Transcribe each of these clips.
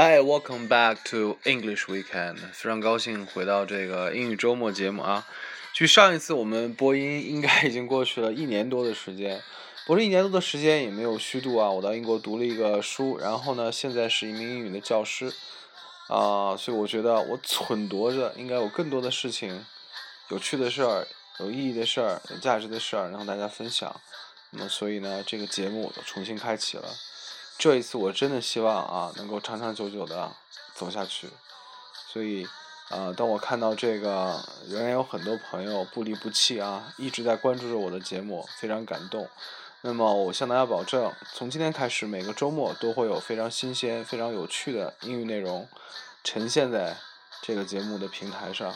Hi, welcome back to English Weekend。非常高兴回到这个英语周末节目啊。距上一次我们播音应该已经过去了一年多的时间，不是一年多的时间也没有虚度啊。我到英国读了一个书，然后呢，现在是一名英语的教师啊，所以我觉得我忖度着应该有更多的事情，有趣的事儿、有意义的事儿、有价值的事儿让大家分享。那么，所以呢，这个节目又重新开启了。这一次我真的希望啊，能够长长久久的走下去。所以，呃，当我看到这个，仍然有很多朋友不离不弃啊，一直在关注着我的节目，非常感动。那么，我向大家保证，从今天开始，每个周末都会有非常新鲜、非常有趣的英语内容呈现在这个节目的平台上。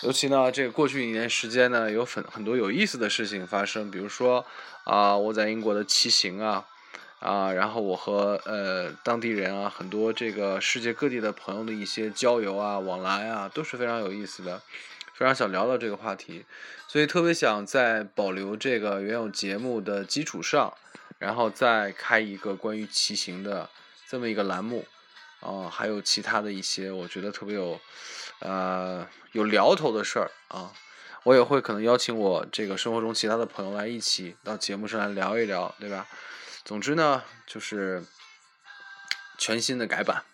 尤其呢，这个过去一年时间呢，有很很多有意思的事情发生，比如说啊、我在英国的骑行啊。啊，然后我和呃当地人啊，很多这个世界各地的朋友的一些交流啊、往来啊，都是非常有意思的，非常想聊聊这个话题，所以特别想在保留这个原有节目的基础上，然后再开一个关于骑行的这么一个栏目，啊、还有其他的一些我觉得特别有呃有聊头的事儿啊。我也会可能邀请我这个生活中其他的朋友来一起到节目上来聊一聊，对吧？总之呢，就是全新的改版。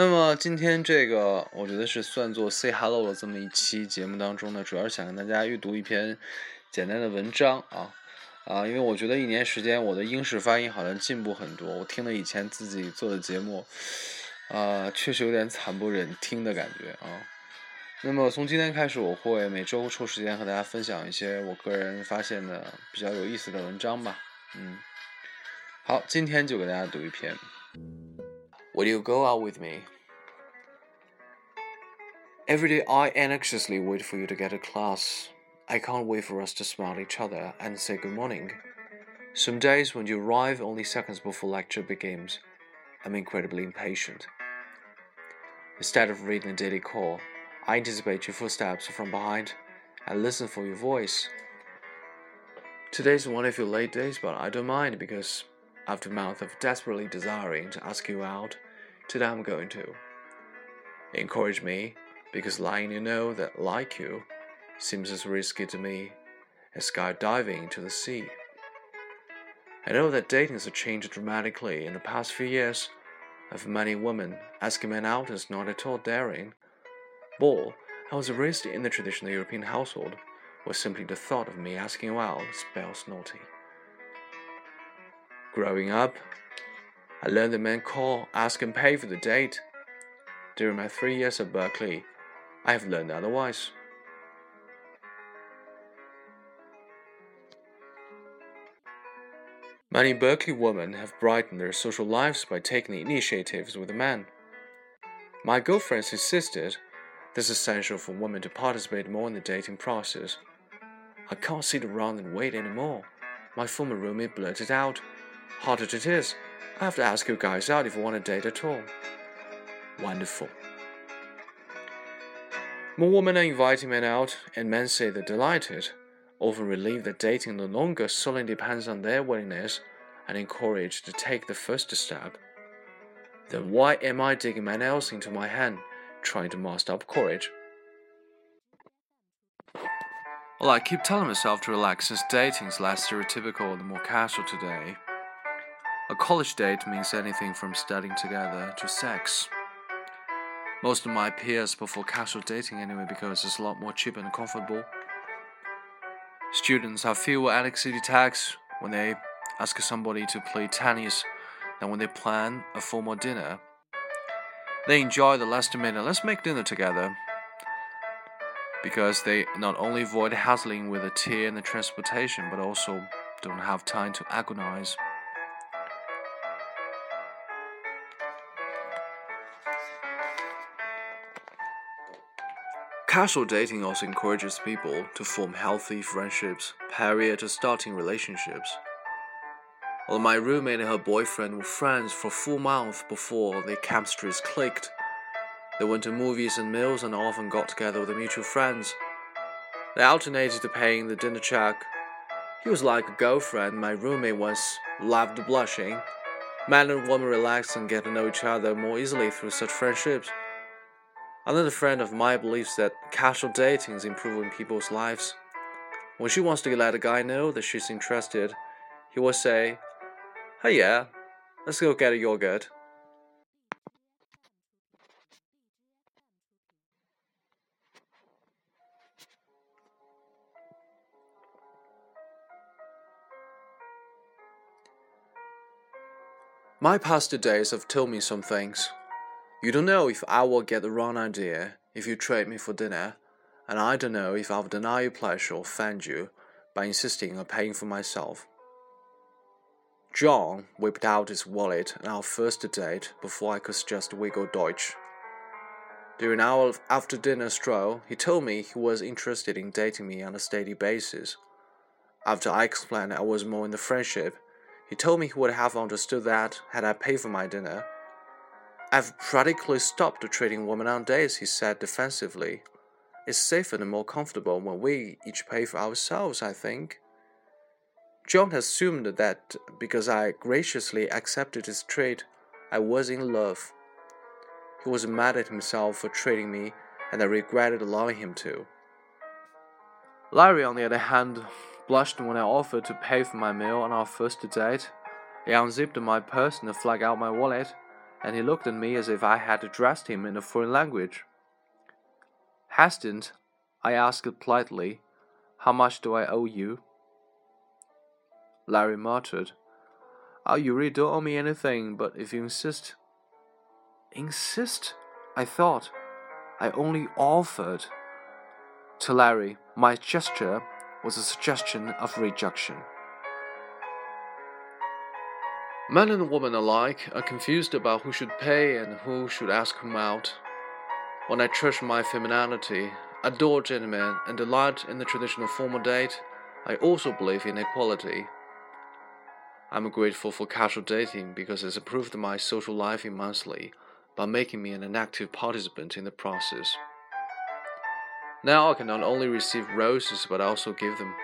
那么今天这个，我觉得是算作 say hello 的这么一期节目当中呢，主要是想跟大家阅读一篇简单的文章啊啊，因为我觉得一年时间我的英式发音好像进步很多，我听了以前自己做的节目，啊，确实有点惨不忍听的感觉啊。那么从今天开始，我会每周抽时间和大家分享一些我个人发现的比较有意思的文章吧。嗯，好，今天就给大家读一篇。Will you go out with me? Every day I anxiously wait for you to get to class. I can't wait for us to smile at each other and say good morning. Some days when you arrive only seconds before lecture begins, I'm incredibly impatient. Instead of reading the daily call, I anticipate your footsteps from behind and listen for your voice. Today's one of your late days, but I don't mind because after a month of desperately desiring to ask you out, today I'm going to. Encourage me because letting you know that like you seems as risky to me as skydiving into the sea. I know that dating has changed dramatically in the past few years. Of many women, asking men out is not at all daring. But I was raised in the traditional European household, where simply the thought of me asking you out spells naughty. Growing up, I learned the men call, ask, and pay for the date. During my three years at Berkeley, I have learned otherwise. Many Berkeley women have brightened their social lives by taking initiatives with a man. My girlfriends insisted this is essential for women to participate more in the dating process. I can't sit around and wait anymore. My former roommate blurted out, Hard it is, I have to ask you guys out if you want to date at all. Wonderful. More women are inviting men out, and men say they're delighted, often relieved that dating no longer solely depends on their willingness and encouraged to take the first step. Then why am I digging my nails into my hand, trying to muster up courage? Well, I keep telling myself to relax since dating is less stereotypical and more casual today. A college date means anything from studying together to sex. Most of my peers prefer casual dating anyway because it's a lot more cheap and comfortable. Students have fewer anxiety attacks when they ask somebody to play tennis than when they plan a formal dinner. They enjoy the last minute, let's make dinner together. because they not only avoid hassling with the tea and the transportation, but also don't have time to agonize. Casual dating also encourages people to form healthy friendships prior to starting relationships. Although my roommate and her boyfriend were friends for a full month before their chemistries clicked, they went to movies and meals and often got together with mutual friends. They alternated to paying the dinner check. He was like a girlfriend my roommate once loved blushing. Man and woman relax and get to know each other more easily through such friendships. Another friend of mine believes that casual dating is improving people's lives. When she wants to let a guy know that she's interested, he will say, Hey, yeah, let's go get a yogurt. My past days have told me some things. You don't know if I will get the wrong idea if you trade me for dinner, and I don't know if I'll deny you pleasure or offend you by insisting on paying for myself. John whipped out his wallet on our first date before I could suggest wiggle Deutsch. During our after dinner stroll, he told me he was interested in dating me on a steady basis. After I explained I was more in the friendship, he told me he would have understood that had I paid for my dinner. I've practically stopped trading women on dates, he said defensively. It's safer and more comfortable when we each pay for ourselves, I think. John assumed that because I graciously accepted his trade, I was in love. He was mad at himself for treating me, and I regretted allowing him to. Larry, on the other hand, blushed when I offered to pay for my meal on our first date. He unzipped my purse and flagged out my wallet, and he looked at me as if I had addressed him in a foreign language. Hesitant, I asked politely, How much do I owe you? Larry muttered, Oh, you really don't owe me anything, but if you insist. Insist? I thought. I only offered. To Larry, my gesture was a suggestion of rejection. Men and women alike are confused about who should pay and who should ask whom out. When I treasure my femininity, adore gentlemen, and delight in the traditional formal date, I also believe in equality. I'm grateful for casual dating because it's improved my social life immensely by making me an active participant in the process. Now I can not only receive roses but also give them.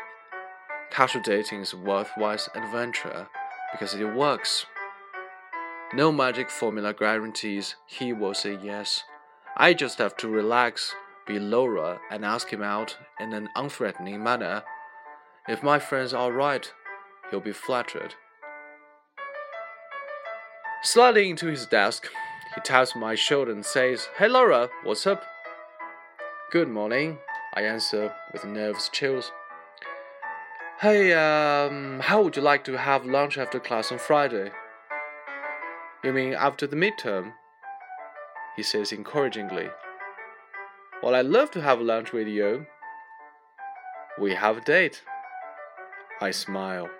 Casual dating is a worthwhile adventure because it works. No magic formula guarantees he will say yes. I just have to relax, be Laura, and ask him out in an unthreatening manner. If my friends are right, he'll be flattered. Sliding into his desk, he taps my shoulder and says, Hey Laura, what's up? Good morning, I answer with nervous chills. Hey, um, how would you like to have lunch after class on Friday? You mean after the midterm? He says encouragingly. Well, I'd love to have lunch with you. We have a date. I smile.